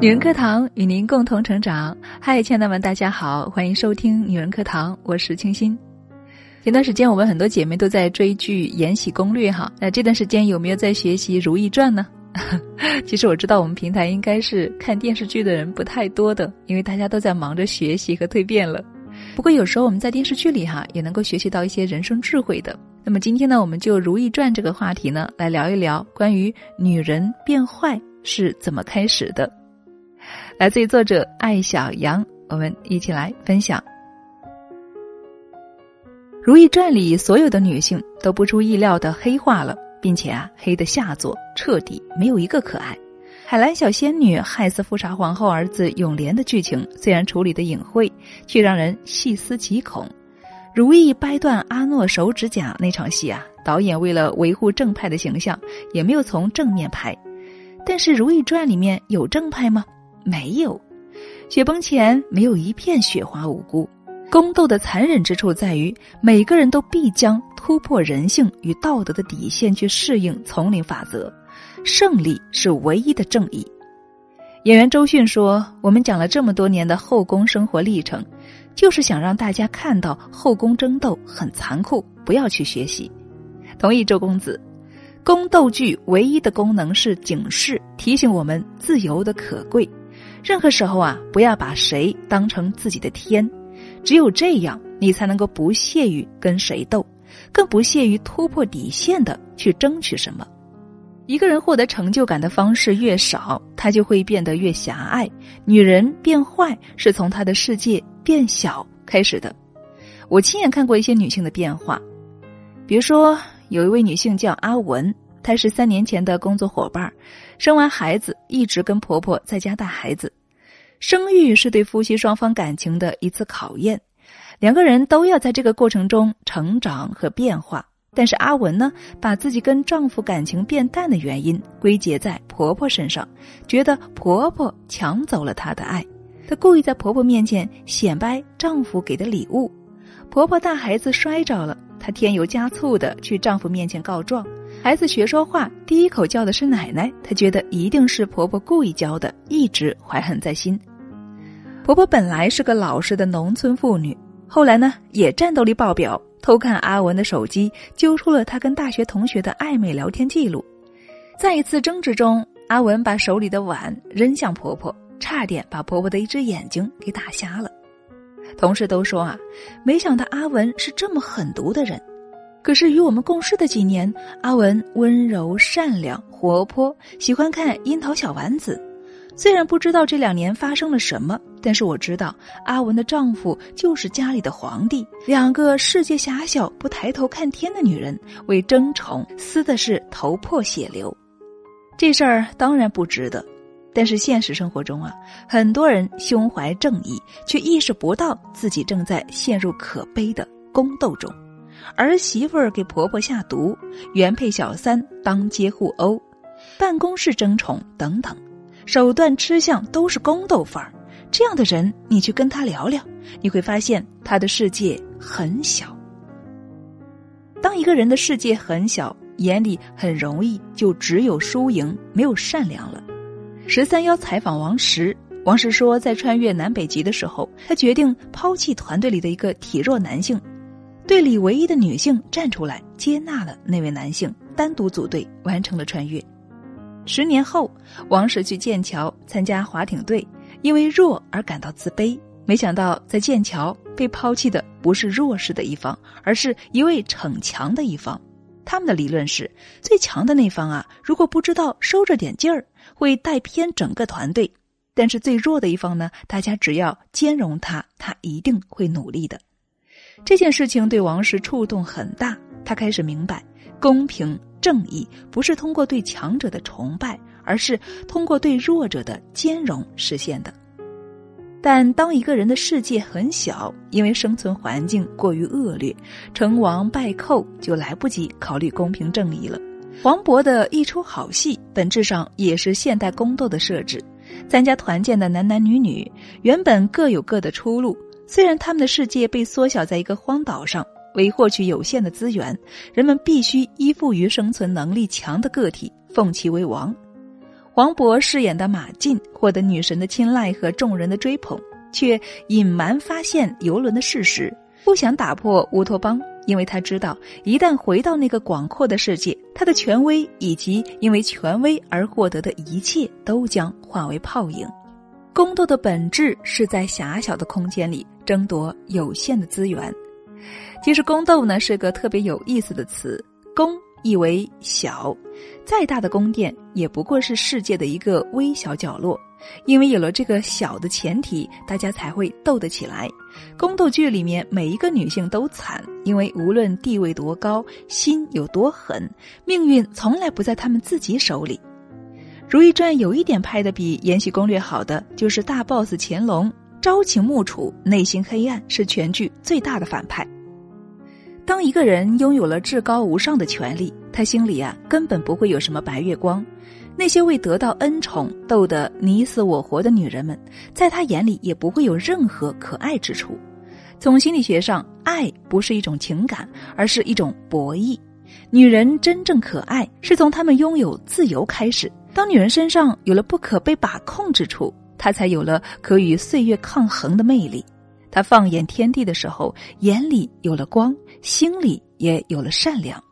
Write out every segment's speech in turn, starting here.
女人课堂与您共同成长。嗨，亲爱的们，大家好，欢迎收听女人课堂，我是清新。前段时间我们很多姐妹都在追剧《延禧攻略》哈，那这段时间有没有在学习《如懿传》呢？其实我知道我们平台应该是看电视剧的人不太多的，因为大家都在忙着学习和蜕变了。不过有时候我们在电视剧里哈也能够学习到一些人生智慧的。那么今天呢，我们就《如懿传》这个话题呢来聊一聊关于女人变坏是怎么开始的。来自于作者艾小羊，我们一起来分享《如懿传》里所有的女性都不出意料的黑化了，并且啊黑的下作，彻底没有一个可爱。海兰小仙女害死富察皇后儿子永莲的剧情，虽然处理的隐晦，却让人细思极恐。如懿掰断阿诺手指甲那场戏啊，导演为了维护正派的形象，也没有从正面拍。但是《如懿传》里面有正派吗？没有，雪崩前没有一片雪花无辜。宫斗的残忍之处在于，每个人都必将突破人性与道德的底线去适应丛林法则。胜利是唯一的正义。演员周迅说：“我们讲了这么多年的后宫生活历程，就是想让大家看到后宫争斗很残酷，不要去学习。”同意周公子。宫斗剧唯一的功能是警示，提醒我们自由的可贵。任何时候啊，不要把谁当成自己的天，只有这样，你才能够不屑于跟谁斗，更不屑于突破底线的去争取什么。一个人获得成就感的方式越少，他就会变得越狭隘。女人变坏是从她的世界变小开始的。我亲眼看过一些女性的变化，比如说有一位女性叫阿文，她是三年前的工作伙伴，生完孩子一直跟婆婆在家带孩子。生育是对夫妻双方感情的一次考验，两个人都要在这个过程中成长和变化。但是阿文呢，把自己跟丈夫感情变淡的原因归结在婆婆身上，觉得婆婆抢走了她的爱。她故意在婆婆面前显摆丈夫给的礼物，婆婆带孩子摔着了，她添油加醋的去丈夫面前告状。孩子学说话，第一口叫的是奶奶，她觉得一定是婆婆故意教的，一直怀恨在心。婆婆本来是个老实的农村妇女，后来呢也战斗力爆表。偷看阿文的手机，揪出了他跟大学同学的暧昧聊天记录。在一次争执中，阿文把手里的碗扔向婆婆，差点把婆婆的一只眼睛给打瞎了。同事都说啊，没想到阿文是这么狠毒的人。可是与我们共事的几年，阿文温柔善良、活泼，喜欢看《樱桃小丸子》。虽然不知道这两年发生了什么，但是我知道阿文的丈夫就是家里的皇帝。两个世界狭小、不抬头看天的女人为争宠撕的是头破血流，这事儿当然不值得。但是现实生活中啊，很多人胸怀正义，却意识不到自己正在陷入可悲的宫斗中：儿媳妇儿给婆婆下毒，原配小三当街互殴，办公室争宠等等。手段吃相都是宫斗范儿，这样的人，你去跟他聊聊，你会发现他的世界很小。当一个人的世界很小，眼里很容易就只有输赢，没有善良了。十三幺采访王石，王石说，在穿越南北极的时候，他决定抛弃团队里的一个体弱男性，队里唯一的女性站出来接纳了那位男性，单独组队完成了穿越。十年后，王石去剑桥参加划艇队，因为弱而感到自卑。没想到在剑桥被抛弃的不是弱势的一方，而是一位逞强的一方。他们的理论是：最强的那方啊，如果不知道收着点劲儿，会带偏整个团队；但是最弱的一方呢，大家只要兼容他，他一定会努力的。这件事情对王石触动很大，他开始明白公平。正义不是通过对强者的崇拜，而是通过对弱者的兼容实现的。但当一个人的世界很小，因为生存环境过于恶劣，成王败寇就来不及考虑公平正义了。黄渤的一出好戏，本质上也是现代宫斗的设置。参加团建的男男女女原本各有各的出路，虽然他们的世界被缩小在一个荒岛上。为获取有限的资源，人们必须依附于生存能力强的个体，奉其为王。黄渤饰演的马进获得女神的青睐和众人的追捧，却隐瞒发现游轮的事实，不想打破乌托邦，因为他知道一旦回到那个广阔的世界，他的权威以及因为权威而获得的一切都将化为泡影。宫斗的本质是在狭小的空间里争夺有限的资源。其实，宫斗呢是个特别有意思的词，宫。意为小，再大的宫殿也不过是世界的一个微小角落。因为有了这个小的前提，大家才会斗得起来。宫斗剧里面每一个女性都惨，因为无论地位多高，心有多狠，命运从来不在她们自己手里。《如懿传》有一点拍的比《延禧攻略》好的，就是大 boss 乾隆朝秦暮楚，内心黑暗，是全剧最大的反派。当一个人拥有了至高无上的权利，他心里啊根本不会有什么白月光。那些为得到恩宠斗得你死我活的女人们，在他眼里也不会有任何可爱之处。从心理学上，爱不是一种情感，而是一种博弈。女人真正可爱，是从她们拥有自由开始。当女人身上有了不可被把控之处，她才有了可与岁月抗衡的魅力。她放眼天地的时候，眼里有了光，心里也有了善良。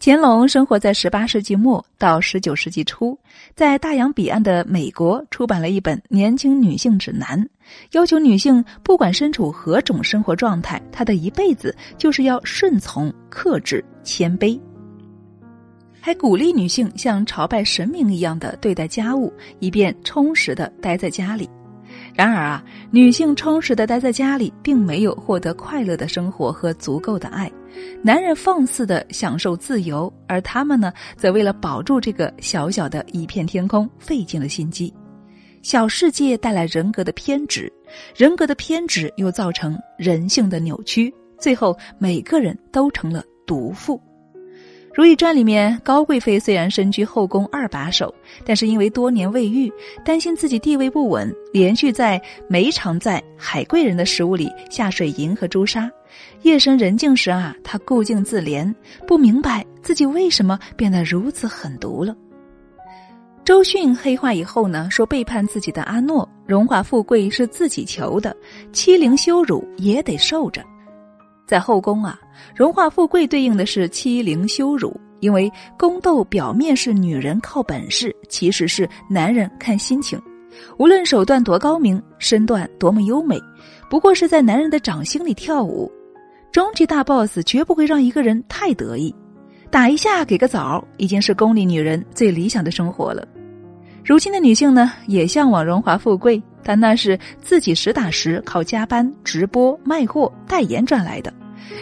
乾隆生活在十八世纪末到十九世纪初，在大洋彼岸的美国出版了一本年轻女性指南，要求女性不管身处何种生活状态，她的一辈子就是要顺从、克制、谦卑，还鼓励女性像朝拜神明一样的对待家务，以便充实的待在家里。然而啊，女性充实的待在家里，并没有获得快乐的生活和足够的爱；男人放肆的享受自由，而他们呢，则为了保住这个小小的一片天空，费尽了心机。小世界带来人格的偏执，人格的偏执又造成人性的扭曲，最后每个人都成了毒妇。《如懿传》里面，高贵妃虽然身居后宫二把手，但是因为多年未遇，担心自己地位不稳，连续在梅常在海贵人的食物里下水银和朱砂。夜深人静时啊，她顾静自怜，不明白自己为什么变得如此狠毒了。周迅黑化以后呢，说背叛自己的阿诺，荣华富贵是自己求的，欺凌羞辱也得受着。在后宫啊，荣华富贵对应的是欺凌羞辱，因为宫斗表面是女人靠本事，其实是男人看心情。无论手段多高明，身段多么优美，不过是在男人的掌心里跳舞。终极大 boss 绝不会让一个人太得意，打一下给个枣，已经是宫里女人最理想的生活了。如今的女性呢，也向往荣华富贵，但那是自己实打实靠加班、直播、卖货、代言赚来的。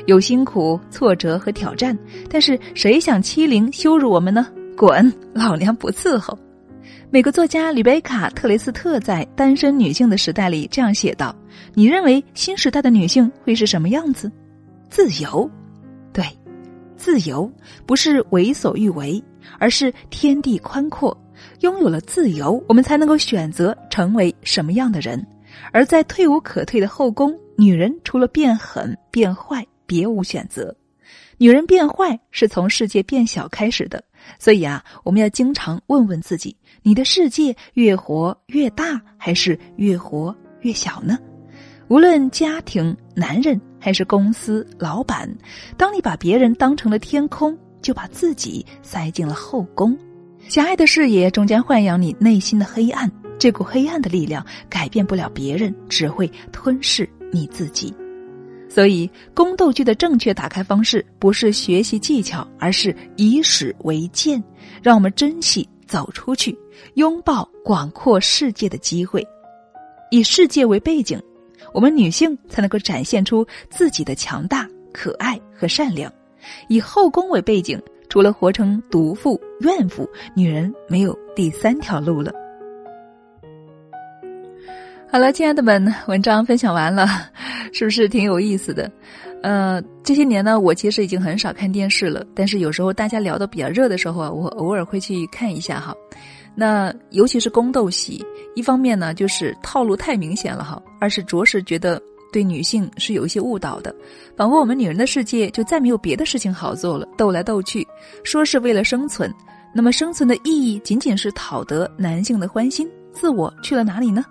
有辛苦、挫折和挑战，但是谁想欺凌、羞辱我们呢？滚！老娘不伺候。美国作家里贝卡·特雷斯特在《单身女性的时代》里这样写道：“你认为新时代的女性会是什么样子？自由，对，自由不是为所欲为，而是天地宽阔。拥有了自由，我们才能够选择成为什么样的人。而在退无可退的后宫，女人除了变狠、变坏。”别无选择，女人变坏是从世界变小开始的，所以啊，我们要经常问问自己：你的世界越活越大，还是越活越小呢？无论家庭、男人还是公司、老板，当你把别人当成了天空，就把自己塞进了后宫。狭隘的视野终将豢养你内心的黑暗，这股黑暗的力量改变不了别人，只会吞噬你自己。所以，宫斗剧的正确打开方式不是学习技巧，而是以史为鉴，让我们珍惜走出去、拥抱广阔世界的机会。以世界为背景，我们女性才能够展现出自己的强大、可爱和善良。以后宫为背景，除了活成毒妇、怨妇，女人没有第三条路了。好了，亲爱的们，文章分享完了，是不是挺有意思的？呃，这些年呢，我其实已经很少看电视了，但是有时候大家聊的比较热的时候啊，我偶尔会去看一下哈。那尤其是宫斗戏，一方面呢就是套路太明显了哈，二是着实觉得对女性是有一些误导的，仿佛我们女人的世界就再没有别的事情好做了，斗来斗去，说是为了生存。那么生存的意义仅仅是讨得男性的欢心，自我去了哪里呢？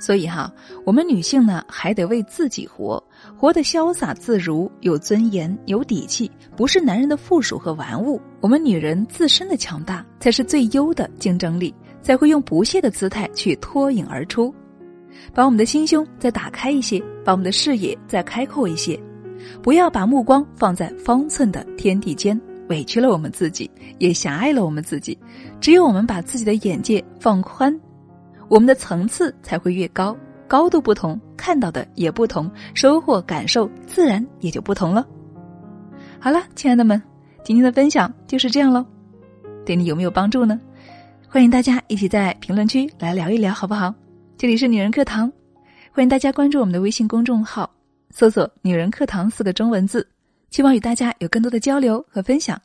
所以哈，我们女性呢还得为自己活，活得潇洒自如，有尊严、有底气，不是男人的附属和玩物。我们女人自身的强大才是最优的竞争力，才会用不懈的姿态去脱颖而出。把我们的心胸再打开一些，把我们的视野再开阔一些，不要把目光放在方寸的天地间，委屈了我们自己，也狭隘了我们自己。只有我们把自己的眼界放宽。我们的层次才会越高，高度不同，看到的也不同，收获感受自然也就不同了。好了，亲爱的们，今天的分享就是这样喽，对你有没有帮助呢？欢迎大家一起在评论区来聊一聊，好不好？这里是女人课堂，欢迎大家关注我们的微信公众号，搜索“女人课堂”四个中文字，希望与大家有更多的交流和分享。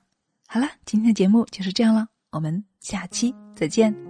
好了，今天的节目就是这样了，我们下期再见。